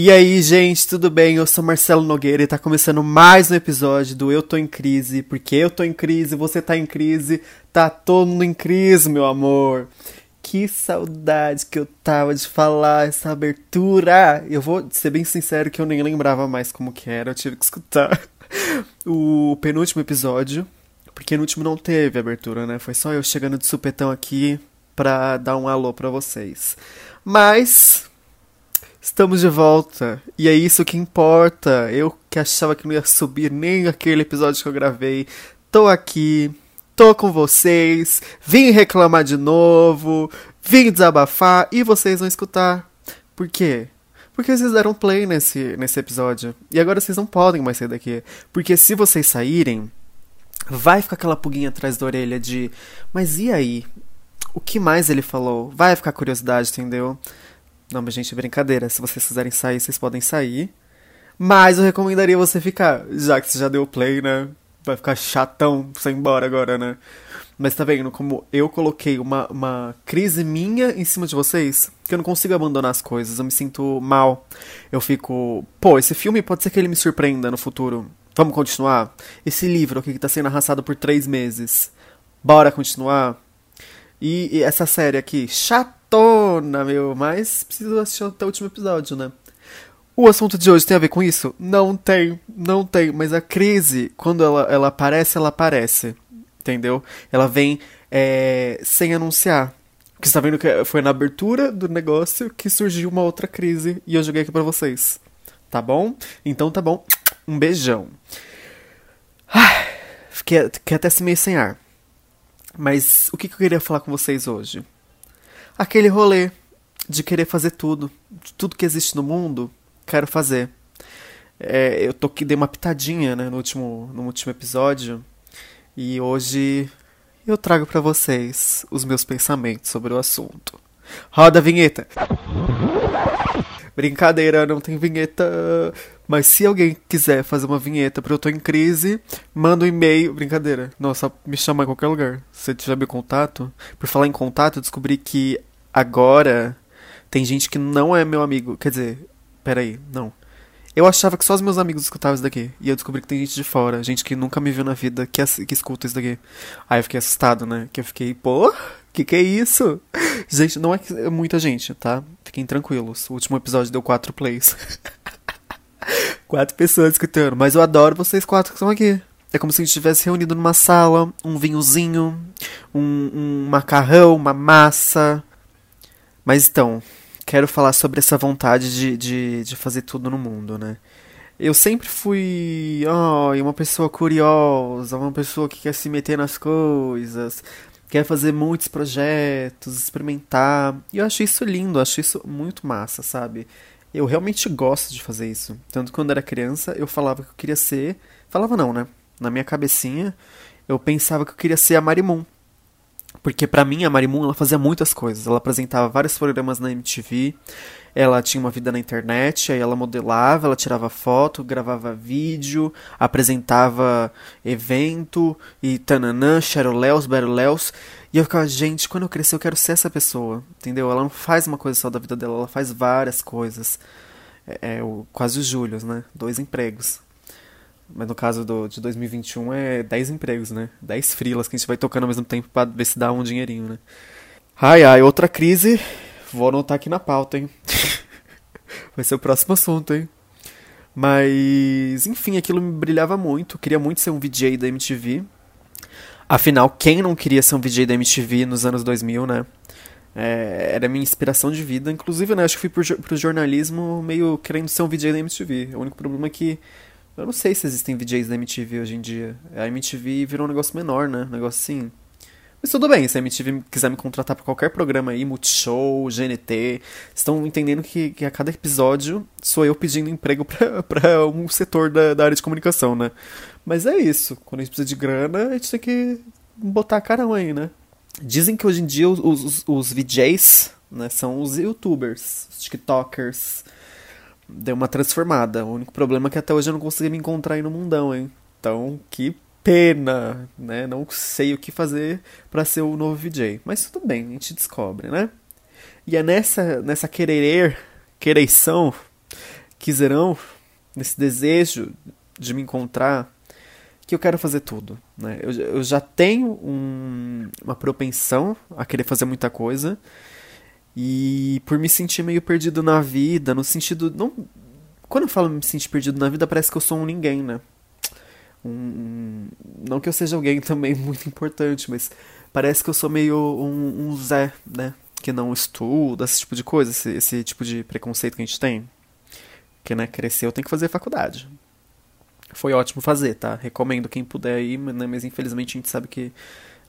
E aí, gente, tudo bem? Eu sou Marcelo Nogueira e tá começando mais um episódio do Eu Tô em Crise, porque eu tô em crise, você tá em crise, tá todo mundo em crise, meu amor. Que saudade que eu tava de falar essa abertura. Eu vou ser bem sincero que eu nem lembrava mais como que era, eu tive que escutar o penúltimo episódio, porque no último não teve abertura, né? Foi só eu chegando de supetão aqui pra dar um alô pra vocês. Mas Estamos de volta. E é isso que importa. Eu que achava que não ia subir nem aquele episódio que eu gravei. Tô aqui, tô com vocês, vim reclamar de novo, vim desabafar e vocês vão escutar. Por quê? Porque vocês deram play nesse, nesse episódio. E agora vocês não podem mais sair daqui. Porque se vocês saírem, vai ficar aquela puguinha atrás da orelha de. Mas e aí? O que mais ele falou? Vai ficar curiosidade, entendeu? Não, mas gente, brincadeira. Se vocês quiserem sair, vocês podem sair. Mas eu recomendaria você ficar, já que você já deu play, né? Vai ficar chatão você ir embora agora, né? Mas tá vendo como eu coloquei uma, uma crise minha em cima de vocês? Que eu não consigo abandonar as coisas, eu me sinto mal. Eu fico, pô, esse filme pode ser que ele me surpreenda no futuro. Vamos continuar? Esse livro aqui que tá sendo arrastado por três meses. Bora continuar? E, e essa série aqui, chata maratona, meu, mas preciso assistir até o último episódio, né? O assunto de hoje tem a ver com isso? Não tem, não tem, mas a crise, quando ela, ela aparece, ela aparece, entendeu? Ela vem é, sem anunciar. Porque você tá vendo que foi na abertura do negócio que surgiu uma outra crise e eu joguei aqui pra vocês. Tá bom? Então tá bom. Um beijão. fiquei, fiquei até meio sem ar. Mas o que, que eu queria falar com vocês hoje? Aquele rolê de querer fazer tudo. De tudo que existe no mundo, quero fazer. É, eu tô aqui, dei uma pitadinha né, no, último, no último episódio. E hoje eu trago para vocês os meus pensamentos sobre o assunto. Roda a vinheta! Brincadeira, não tem vinheta. Mas se alguém quiser fazer uma vinheta para Eu Tô em Crise, manda um e-mail. Brincadeira. Só me chamar em qualquer lugar. Se tiver meu contato. Por falar em contato, descobri que agora tem gente que não é meu amigo. Quer dizer, peraí, não. Eu achava que só os meus amigos escutavam isso daqui. E eu descobri que tem gente de fora, gente que nunca me viu na vida, que, que escuta isso daqui. Aí eu fiquei assustado, né? Que eu fiquei, pô, que que é isso? Gente, não é, é muita gente, tá? Fiquem tranquilos. O último episódio deu quatro plays. quatro pessoas escutando. Mas eu adoro vocês quatro que estão aqui. É como se a gente estivesse reunido numa sala, um vinhozinho, um, um macarrão, uma massa, mas então, quero falar sobre essa vontade de, de, de fazer tudo no mundo, né? Eu sempre fui oh, uma pessoa curiosa, uma pessoa que quer se meter nas coisas, quer fazer muitos projetos, experimentar. E eu acho isso lindo, acho isso muito massa, sabe? Eu realmente gosto de fazer isso. Tanto quando era criança, eu falava que eu queria ser. Falava não, né? Na minha cabecinha, eu pensava que eu queria ser a Marimun. Porque para mim a Marimun ela fazia muitas coisas. Ela apresentava vários programas na MTV, ela tinha uma vida na internet, aí ela modelava, ela tirava foto, gravava vídeo, apresentava evento e tananã, Cheroléus, Beroléus. E eu ficava, gente, quando eu crescer eu quero ser essa pessoa, entendeu? Ela não faz uma coisa só da vida dela, ela faz várias coisas. É, é o, quase os Júlios, né? Dois empregos. Mas no caso do, de 2021 é 10 empregos, né? 10 frilas que a gente vai tocando ao mesmo tempo pra ver se dá um dinheirinho, né? Ai, ai, outra crise. Vou anotar aqui na pauta, hein? vai ser o próximo assunto, hein? Mas, enfim, aquilo me brilhava muito. queria muito ser um VJ da MTV. Afinal, quem não queria ser um VJ da MTV nos anos 2000, né? É, era minha inspiração de vida. Inclusive, né, acho que fui pro, pro jornalismo meio querendo ser um VJ da MTV. O único problema é que eu não sei se existem VJs da MTV hoje em dia. A MTV virou um negócio menor, né? Um negócio assim. Mas tudo bem, se a MTV quiser me contratar para qualquer programa aí, Multishow, GNT, estão entendendo que, que, a cada episódio sou eu pedindo emprego para um setor da, da área de comunicação, né? Mas é isso. Quando a gente precisa de grana, a gente tem que botar a carão aí, né? Dizem que hoje em dia os, os, os VJs né, são os youtubers, os tiktokers, deu uma transformada. O único problema é que até hoje eu não consegui me encontrar aí no mundão, hein? Então, que pena, né? Não sei o que fazer para ser o novo VJ. Mas tudo bem, a gente descobre, né? E é nessa, nessa querer, quereição, quizerão, nesse desejo de me encontrar, que eu quero fazer tudo. Né? Eu, eu já tenho um, uma propensão a querer fazer muita coisa. E por me sentir meio perdido na vida, no sentido. Não, quando eu falo me sentir perdido na vida, parece que eu sou um ninguém, né? Um, não que eu seja alguém também muito importante, mas parece que eu sou meio um, um Zé, né? Que não estuda, esse tipo de coisa, esse, esse tipo de preconceito que a gente tem. Porque, né, crescer eu tenho que fazer faculdade. Foi ótimo fazer, tá? Recomendo quem puder ir, né? mas infelizmente a gente sabe que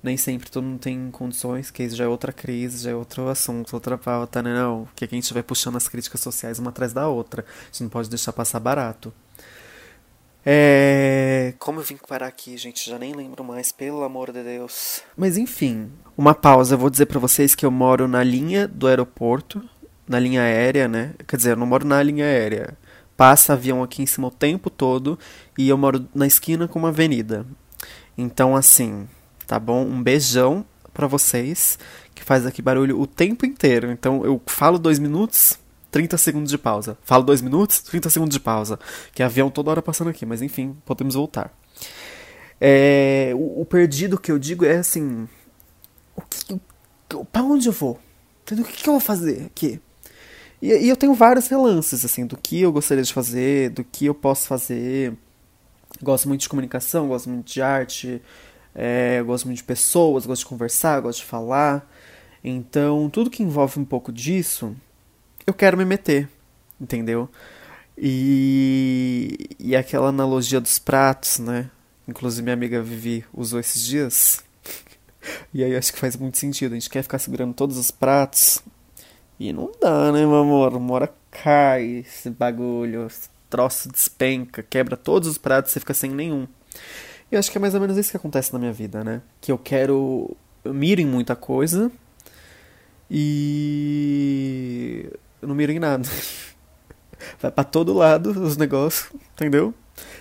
nem sempre todo mundo tem condições, que isso já é outra crise, já é outro assunto, outra pauta, né? Não, que a gente vai puxando as críticas sociais uma atrás da outra. A gente não pode deixar passar barato. É. Como eu vim parar aqui, gente? Já nem lembro mais, pelo amor de Deus. Mas enfim, uma pausa. Eu vou dizer para vocês que eu moro na linha do aeroporto, na linha aérea, né? Quer dizer, eu não moro na linha aérea. Passa avião aqui em cima o tempo todo e eu moro na esquina com uma avenida. Então, assim, tá bom? Um beijão para vocês que faz aqui barulho o tempo inteiro. Então, eu falo dois minutos, 30 segundos de pausa. Falo dois minutos, 30 segundos de pausa. Que é avião toda hora passando aqui, mas enfim, podemos voltar. É, o, o, perdido que eu digo é assim: o que, para onde eu vou? O que, que eu vou fazer aqui? E, e, eu tenho vários relances assim do que eu gostaria de fazer, do que eu posso fazer. Gosto muito de comunicação, gosto muito de arte, é, gosto muito de pessoas, gosto de conversar, gosto de falar. Então, tudo que envolve um pouco disso, eu quero me meter, entendeu? E, e aquela analogia dos pratos, né? Inclusive minha amiga Vivi usou esses dias. e aí acho que faz muito sentido. A gente quer ficar segurando todos os pratos. E não dá, né, meu amor? Uma hora cai esse bagulho, esse troço despenca, quebra todos os pratos, você fica sem nenhum. Eu acho que é mais ou menos isso que acontece na minha vida, né? Que eu quero. Eu miro em muita coisa. E eu não miro em nada. Vai para todo lado os negócios, entendeu?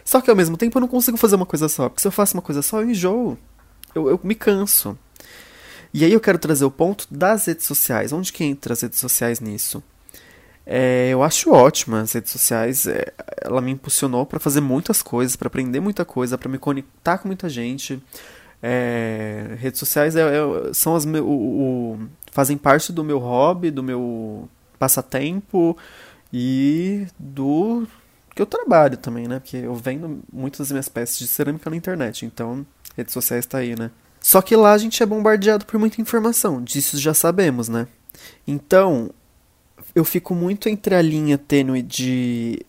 Só que ao mesmo tempo eu não consigo fazer uma coisa só. Porque se eu faço uma coisa só, eu enjoo. Eu, eu me canso. E aí eu quero trazer o ponto das redes sociais. Onde que entra as redes sociais nisso? É, eu acho ótima as redes sociais. É, ela me impulsionou para fazer muitas coisas, para aprender muita coisa, para me conectar com muita gente. É, redes sociais é, é são as meu, o, o, fazem parte do meu hobby, do meu passatempo e do que eu trabalho também, né? Porque eu vendo muitas das minhas peças de cerâmica na internet, então redes sociais está aí, né? Só que lá a gente é bombardeado por muita informação, disso já sabemos, né? Então, eu fico muito entre a linha tênue de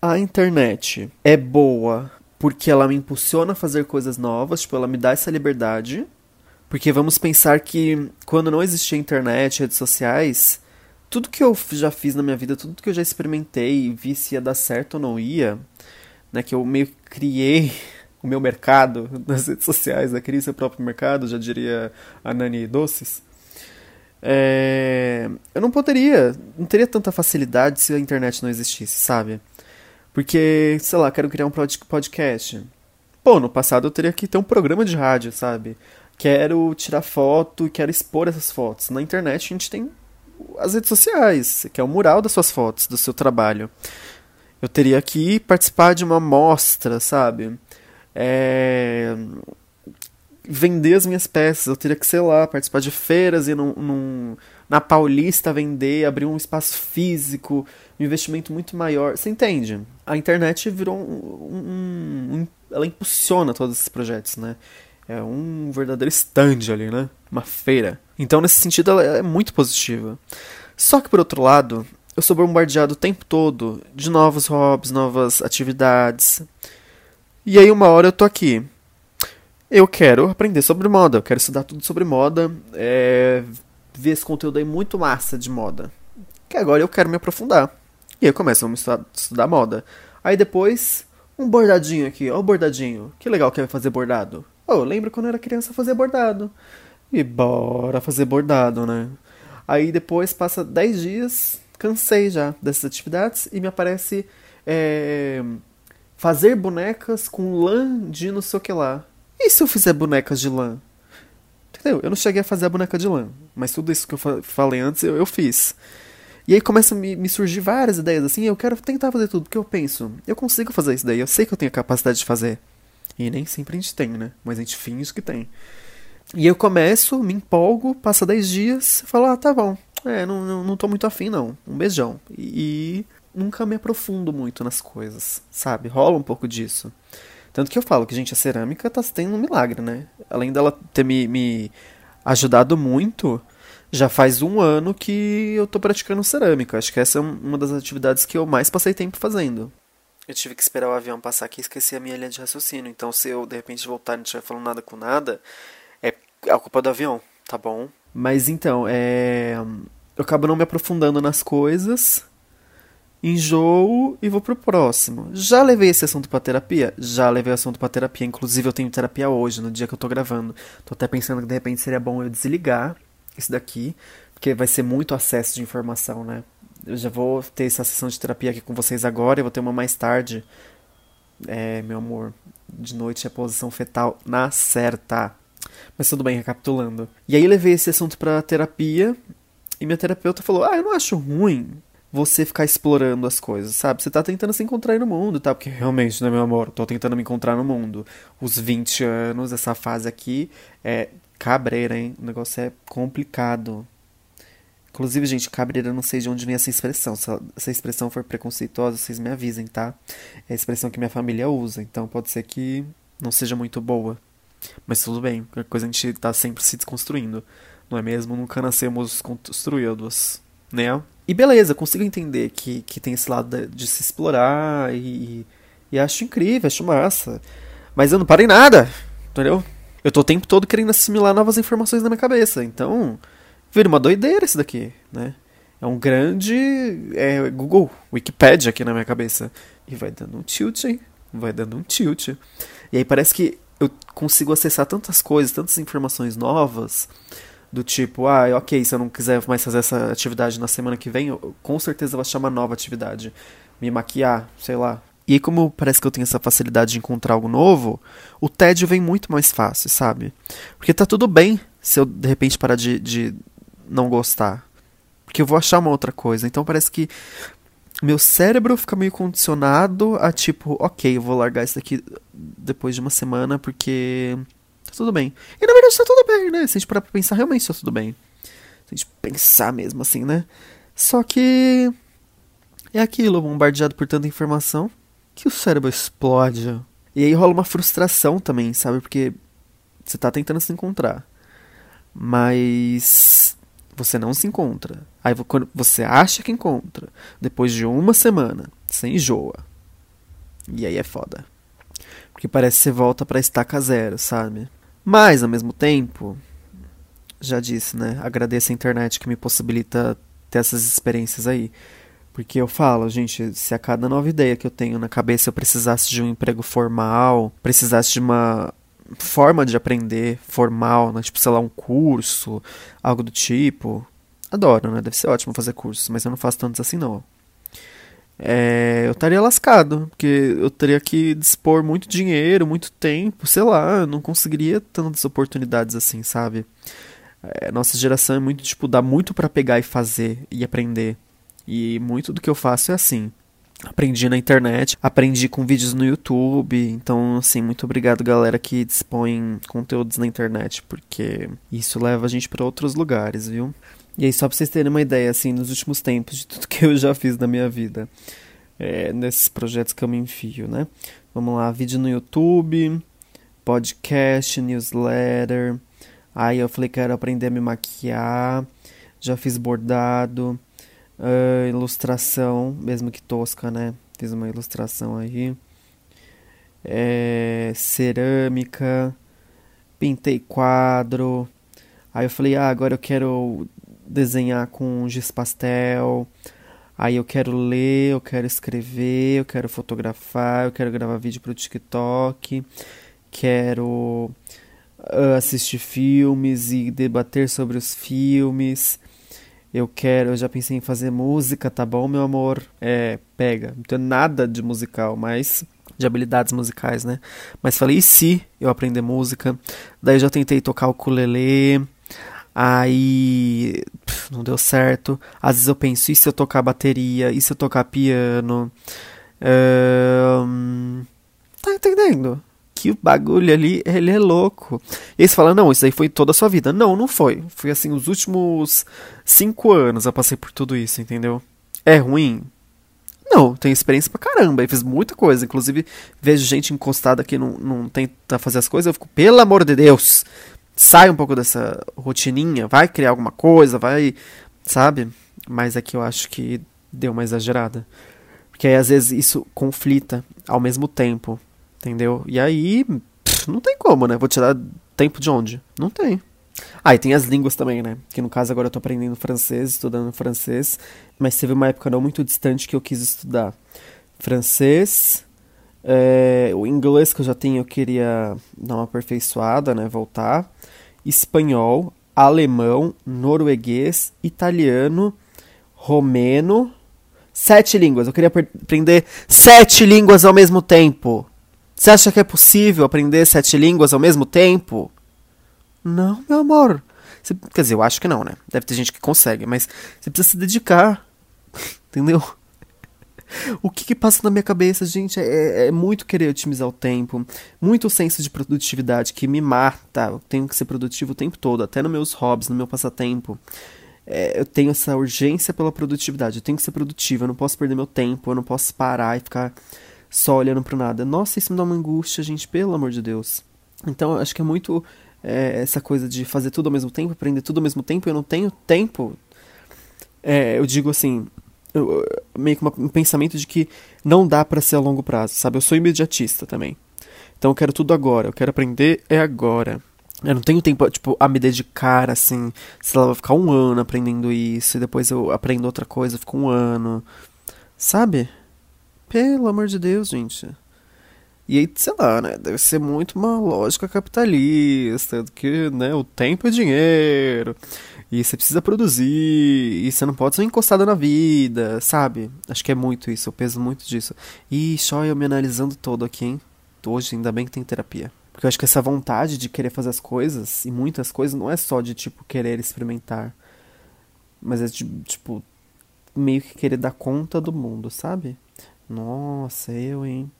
a internet é boa porque ela me impulsiona a fazer coisas novas, tipo, ela me dá essa liberdade. Porque vamos pensar que quando não existia internet, redes sociais, tudo que eu já fiz na minha vida, tudo que eu já experimentei e vi se ia dar certo ou não ia, né, que eu meio que criei o meu mercado nas redes sociais, né, criei seu próprio mercado, já diria a Nani Doces. É, eu não poderia, não teria tanta facilidade se a internet não existisse, sabe? Porque, sei lá, quero criar um podcast. Pô, no passado eu teria que ter um programa de rádio, sabe? Quero tirar foto e quero expor essas fotos. Na internet a gente tem as redes sociais, que é o mural das suas fotos, do seu trabalho. Eu teria que participar de uma mostra, sabe? É... Vender as minhas peças, eu teria que, sei lá, participar de feiras e num, num, na Paulista vender, abrir um espaço físico, um investimento muito maior. Você entende? A internet virou um, um, um ela impulsiona todos esses projetos, né? É um verdadeiro stand ali, né? Uma feira. Então, nesse sentido, ela é muito positiva. Só que, por outro lado, eu sou bombardeado o tempo todo de novos hobbies, novas atividades. E aí, uma hora eu tô aqui. Eu quero aprender sobre moda, eu quero estudar tudo sobre moda, é, ver esse conteúdo aí muito massa de moda. Que agora eu quero me aprofundar. E aí eu começo a estudar, estudar moda. Aí depois, um bordadinho aqui, ó o bordadinho. Que legal que é fazer bordado. Oh, lembro quando eu era criança fazer bordado. E bora fazer bordado, né? Aí depois passa 10 dias, cansei já dessas atividades e me aparece é, fazer bonecas com lã de não sei o que lá. E se eu fizer bonecas de lã? Entendeu? Eu não cheguei a fazer a boneca de lã, mas tudo isso que eu falei antes eu, eu fiz. E aí começa a me, me surgir várias ideias assim, eu quero tentar fazer tudo, porque eu penso, eu consigo fazer isso daí, eu sei que eu tenho a capacidade de fazer. E nem sempre a gente tem, né? Mas a gente finge que tem. E eu começo, me empolgo, passa 10 dias, falo, ah, tá bom. É, não, não, não tô muito afim, não. Um beijão. E, e nunca me aprofundo muito nas coisas, sabe? Rola um pouco disso. Tanto que eu falo que, gente, a cerâmica tá tendo um milagre, né? Além dela ter me, me ajudado muito, já faz um ano que eu tô praticando cerâmica. Acho que essa é uma das atividades que eu mais passei tempo fazendo. Eu tive que esperar o avião passar aqui e esqueci a minha linha de raciocínio. Então, se eu de repente voltar e não estiver falando nada com nada, é a culpa do avião, tá bom? Mas então, é. Eu acabo não me aprofundando nas coisas enjoo e vou pro próximo. Já levei esse assunto pra terapia? Já levei o assunto pra terapia. Inclusive, eu tenho terapia hoje, no dia que eu tô gravando. Tô até pensando que de repente seria bom eu desligar isso daqui, porque vai ser muito acesso de informação, né? Eu já vou ter essa sessão de terapia aqui com vocês agora, eu vou ter uma mais tarde. É, meu amor, de noite é posição fetal na certa. Mas tudo bem, recapitulando. E aí levei esse assunto pra terapia, e minha terapeuta falou: Ah, eu não acho ruim você ficar explorando as coisas, sabe? Você tá tentando se encontrar no mundo, tá? Porque realmente, né, meu amor? Tô tentando me encontrar no mundo. Os 20 anos, essa fase aqui é cabreira, hein? O negócio é complicado. Inclusive, gente, cabreira, não sei de onde vem essa expressão. Se essa expressão for preconceituosa, vocês me avisem, tá? É a expressão que minha família usa, então pode ser que não seja muito boa. Mas tudo bem, qualquer coisa a gente tá sempre se desconstruindo. Não é mesmo? Nunca nascemos construídos, né? E beleza, consigo entender que, que tem esse lado de, de se explorar e, e acho incrível, acho massa. Mas eu não parei nada, entendeu? Eu tô o tempo todo querendo assimilar novas informações na minha cabeça. Então, vira uma doideira isso daqui, né? É um grande é, Google, Wikipedia aqui na minha cabeça. E vai dando um tilt, hein? Vai dando um tilt. E aí parece que eu consigo acessar tantas coisas, tantas informações novas do tipo, ah, ok, se eu não quiser mais fazer essa atividade na semana que vem, eu, com certeza vou achar uma nova atividade. Me maquiar, sei lá. E como parece que eu tenho essa facilidade de encontrar algo novo, o tédio vem muito mais fácil, sabe? Porque tá tudo bem se eu de repente parar de, de não gostar. Porque eu vou achar uma outra coisa. Então parece que meu cérebro fica meio condicionado a tipo, ok, eu vou largar isso aqui depois de uma semana porque Tá tudo bem. E na verdade tá tudo bem, né? Se a gente parar pra pensar, realmente tá tudo bem. Se a gente pensar mesmo assim, né? Só que. É aquilo, bombardeado por tanta informação, que o cérebro explode. E aí rola uma frustração também, sabe? Porque você tá tentando se encontrar. Mas você não se encontra. Aí quando você acha que encontra, depois de uma semana, você enjoa. E aí é foda. Porque parece que você volta pra estaca zero, sabe? Mas, ao mesmo tempo, já disse, né? Agradeço a internet que me possibilita ter essas experiências aí. Porque eu falo, gente, se a cada nova ideia que eu tenho na cabeça eu precisasse de um emprego formal, precisasse de uma forma de aprender formal, né? tipo, sei lá, um curso, algo do tipo. Adoro, né? Deve ser ótimo fazer cursos, mas eu não faço tantos assim não é, eu estaria lascado, porque eu teria que dispor muito dinheiro, muito tempo, sei lá, eu não conseguiria tantas oportunidades assim, sabe? É, nossa geração é muito, tipo, dá muito para pegar e fazer e aprender. E muito do que eu faço é assim. Aprendi na internet, aprendi com vídeos no YouTube, então, assim, muito obrigado, galera, que dispõe conteúdos na internet, porque isso leva a gente para outros lugares, viu? E aí, só pra vocês terem uma ideia, assim, nos últimos tempos, de tudo que eu já fiz na minha vida, é, nesses projetos que eu me enfio, né? Vamos lá, vídeo no YouTube, podcast, newsletter. Aí eu falei que quero aprender a me maquiar, já fiz bordado, uh, ilustração, mesmo que tosca, né? Fiz uma ilustração aí. É, cerâmica, pintei quadro. Aí eu falei, ah, agora eu quero desenhar com giz pastel. Aí eu quero ler, eu quero escrever, eu quero fotografar, eu quero gravar vídeo para o TikTok, quero uh, assistir filmes e debater sobre os filmes. Eu quero, eu já pensei em fazer música, tá bom, meu amor? É, pega. Não tenho nada de musical, mas de habilidades musicais, né? Mas falei, e se eu aprender música? Daí eu já tentei tocar o ukulele. Aí. Não deu certo. Às vezes eu penso, e se eu tocar bateria? E se eu tocar piano? Um, tá entendendo? Que o bagulho ali, ele é louco. E aí você fala, não, isso aí foi toda a sua vida. Não, não foi. Foi assim, os últimos cinco anos eu passei por tudo isso, entendeu? É ruim? Não, tenho experiência pra caramba. E fiz muita coisa. Inclusive, vejo gente encostada que não, não tenta fazer as coisas. Eu fico, pelo amor de Deus, sai um pouco dessa rotininha. Vai criar alguma coisa, vai. Sabe? Mas aqui eu acho que deu uma exagerada. Porque aí às vezes isso conflita ao mesmo tempo. Entendeu? E aí. Pff, não tem como, né? Vou tirar tempo de onde? Não tem. Ah, e tem as línguas também, né? Que no caso agora eu tô aprendendo francês, estudando francês, mas teve uma época não muito distante que eu quis estudar francês, é, o inglês que eu já tenho eu queria dar uma aperfeiçoada, né? Voltar, espanhol, alemão, norueguês, italiano, romeno, sete línguas. Eu queria aprender sete línguas ao mesmo tempo. Você acha que é possível aprender sete línguas ao mesmo tempo? Não, meu amor. Você, quer dizer, eu acho que não, né? Deve ter gente que consegue, mas você precisa se dedicar. Entendeu? O que, que, passa na minha cabeça, gente, é, é, muito querer otimizar o tempo, muito senso de produtividade que me mata. Eu tenho que ser produtivo o tempo todo, até nos meus hobbies, no meu passatempo. É, eu tenho essa urgência pela produtividade, eu tenho que ser produtivo, eu não posso perder meu tempo, eu não posso parar e ficar só olhando pro nada. Nossa, isso me dá uma angústia, gente, pelo amor de Deus. Então, acho que é muito é, essa coisa de fazer tudo ao mesmo tempo, aprender tudo ao mesmo tempo, eu não tenho tempo. É, eu digo assim, eu, meio que um pensamento de que não dá para ser a longo prazo, sabe? Eu sou imediatista também. Então eu quero tudo agora, eu quero aprender é agora. Eu não tenho tempo, tipo, a me dedicar, assim, sei lá, vou ficar um ano aprendendo isso, e depois eu aprendo outra coisa, fico um ano. Sabe? Pelo amor de Deus, gente. E aí, sei lá, né? Deve ser muito uma lógica capitalista, que, né, o tempo é dinheiro, e você precisa produzir, e você não pode ser encostado na vida, sabe? Acho que é muito isso, eu peso muito disso. E só eu me analisando todo aqui, hein? Hoje, ainda bem que tem terapia. Porque eu acho que essa vontade de querer fazer as coisas, e muitas coisas, não é só de, tipo, querer experimentar. Mas é de, tipo, meio que querer dar conta do mundo, sabe? Nossa, eu, hein?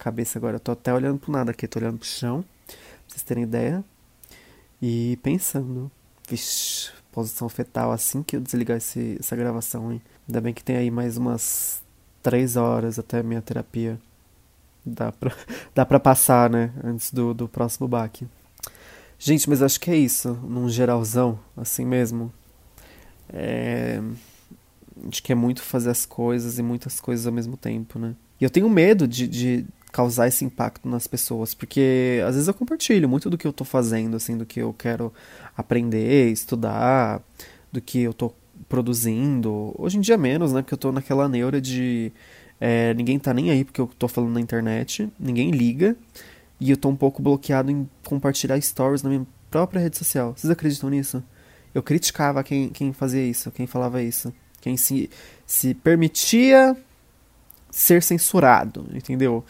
cabeça agora. Eu tô até olhando pro nada aqui, tô olhando pro chão, pra vocês terem ideia. E pensando. Vixe, posição fetal assim que eu desligar esse, essa gravação, hein? Ainda bem que tem aí mais umas três horas até a minha terapia. Dá pra, dá pra passar, né? Antes do, do próximo baque. Gente, mas acho que é isso, num geralzão, assim mesmo. É... Acho que é muito fazer as coisas e muitas coisas ao mesmo tempo, né? E eu tenho medo de, de, causar esse impacto nas pessoas, porque às vezes eu compartilho muito do que eu tô fazendo, assim, do que eu quero aprender, estudar, do que eu tô produzindo. Hoje em dia menos, né, porque eu tô naquela neura de é, ninguém tá nem aí porque eu tô falando na internet, ninguém liga, e eu tô um pouco bloqueado em compartilhar stories na minha própria rede social. Vocês acreditam nisso? Eu criticava quem, quem fazia isso, quem falava isso, quem se, se permitia ser censurado, entendeu?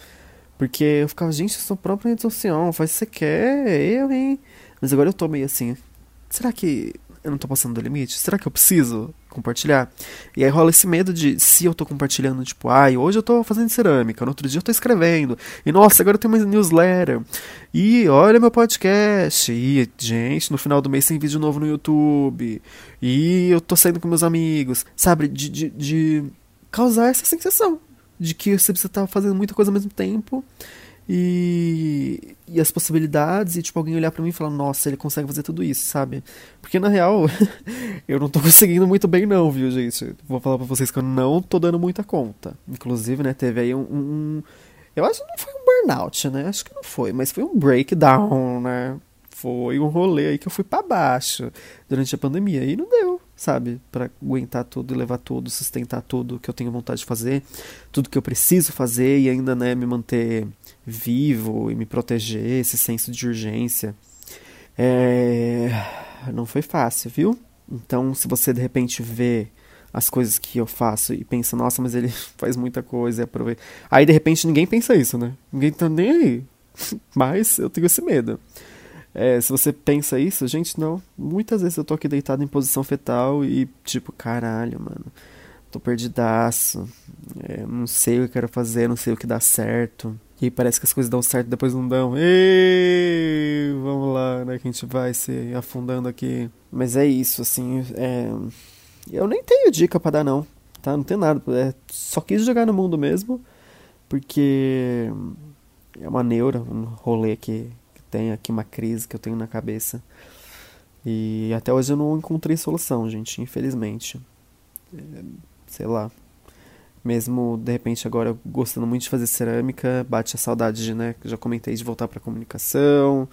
Porque eu ficava, gente, eu sou própria rede social, faz o que você quer, eu, hein? Mas agora eu tô meio assim, será que eu não tô passando do limite? Será que eu preciso compartilhar? E aí rola esse medo de, se eu tô compartilhando, tipo, ai, hoje eu tô fazendo cerâmica, no outro dia eu tô escrevendo, e nossa, agora eu tenho uma newsletter, e olha meu podcast, e gente, no final do mês tem vídeo novo no YouTube, e eu tô saindo com meus amigos, sabe? De, de, de causar essa sensação de que você precisa estar fazendo muita coisa ao mesmo tempo e, e as possibilidades e tipo alguém olhar para mim e falar nossa ele consegue fazer tudo isso sabe? Porque na real eu não tô conseguindo muito bem não viu gente? Vou falar para vocês que eu não tô dando muita conta. Inclusive né teve aí um, um eu acho que não foi um burnout né? Acho que não foi mas foi um breakdown né? Foi um rolê aí que eu fui para baixo durante a pandemia e não deu sabe? Para aguentar tudo, levar tudo, sustentar tudo que eu tenho vontade de fazer, tudo que eu preciso fazer e ainda, né, me manter vivo e me proteger, esse senso de urgência. É... Não foi fácil, viu? Então, se você de repente vê as coisas que eu faço e pensa, nossa, mas ele faz muita coisa, aproveita. Aí de repente ninguém pensa isso, né? Ninguém tá nem aí. Mas eu tenho esse medo. É, se você pensa isso, gente, não. Muitas vezes eu tô aqui deitado em posição fetal e, tipo, caralho, mano. Tô perdidaço. É, não sei o que eu quero fazer, não sei o que dá certo. E parece que as coisas dão certo depois não dão. Ei, vamos lá, né? Que a gente vai se afundando aqui. Mas é isso, assim. É... Eu nem tenho dica para dar, não. Tá? Não tem nada. É... Só quis jogar no mundo mesmo. Porque é uma neura, um rolê que tem aqui, uma crise que eu tenho na cabeça. E até hoje eu não encontrei solução, gente, infelizmente. É, sei lá. Mesmo, de repente, agora gostando muito de fazer cerâmica, bate a saudade, de, né? Já comentei de voltar pra comunicação.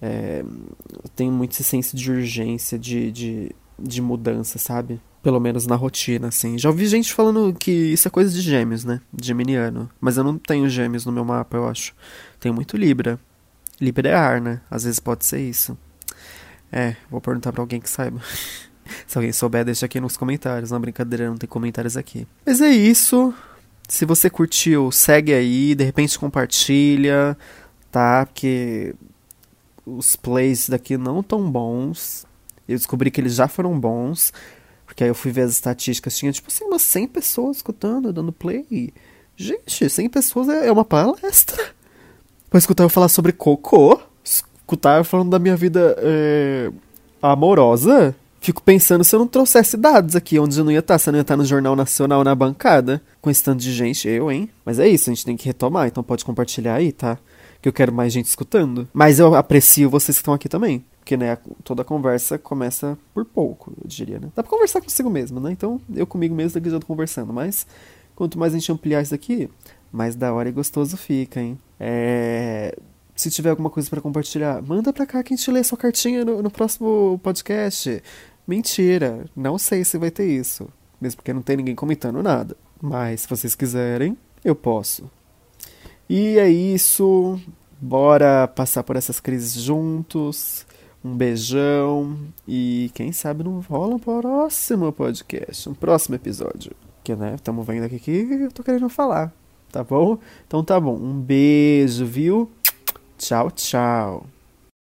É, eu tenho muito esse senso de urgência, de, de, de mudança, sabe? Pelo menos na rotina, assim. Já ouvi gente falando que isso é coisa de gêmeos, né? Geminiano. Mas eu não tenho gêmeos no meu mapa, eu acho. Tenho muito Libra. Libra é ar, né? Às vezes pode ser isso. É, vou perguntar pra alguém que saiba. Se alguém souber, deixa aqui nos comentários. Não, brincadeira, não tem comentários aqui. Mas é isso. Se você curtiu, segue aí. De repente compartilha, tá? Porque os plays daqui não tão bons. Eu descobri que eles já foram bons. Porque aí eu fui ver as estatísticas, tinha tipo assim umas 100 pessoas escutando, dando play. Gente, 100 pessoas é, é uma palestra. Pra escutar eu falar sobre cocô, escutar eu falando da minha vida é, amorosa, fico pensando se eu não trouxesse dados aqui onde eu não ia estar, se eu não ia estar no Jornal Nacional na bancada, com esse tanto de gente, eu, hein? Mas é isso, a gente tem que retomar, então pode compartilhar aí, tá? Que eu quero mais gente escutando. Mas eu aprecio vocês que estão aqui também. Porque, né, toda conversa começa por pouco, eu diria, né? Dá pra conversar consigo mesmo, né? Então, eu comigo mesmo daqui já tô conversando. Mas, quanto mais a gente ampliar isso aqui, mais da hora e gostoso fica, hein? É... Se tiver alguma coisa para compartilhar, manda pra cá que a gente lê sua cartinha no, no próximo podcast. Mentira, não sei se vai ter isso. Mesmo porque não tem ninguém comentando nada. Mas, se vocês quiserem, eu posso. E é isso. Bora passar por essas crises juntos. Um beijão e quem sabe não rola um próximo podcast, um próximo episódio. Que, né, estamos vendo aqui que eu tô querendo falar, tá bom? Então tá bom, um beijo, viu? Tchau, tchau.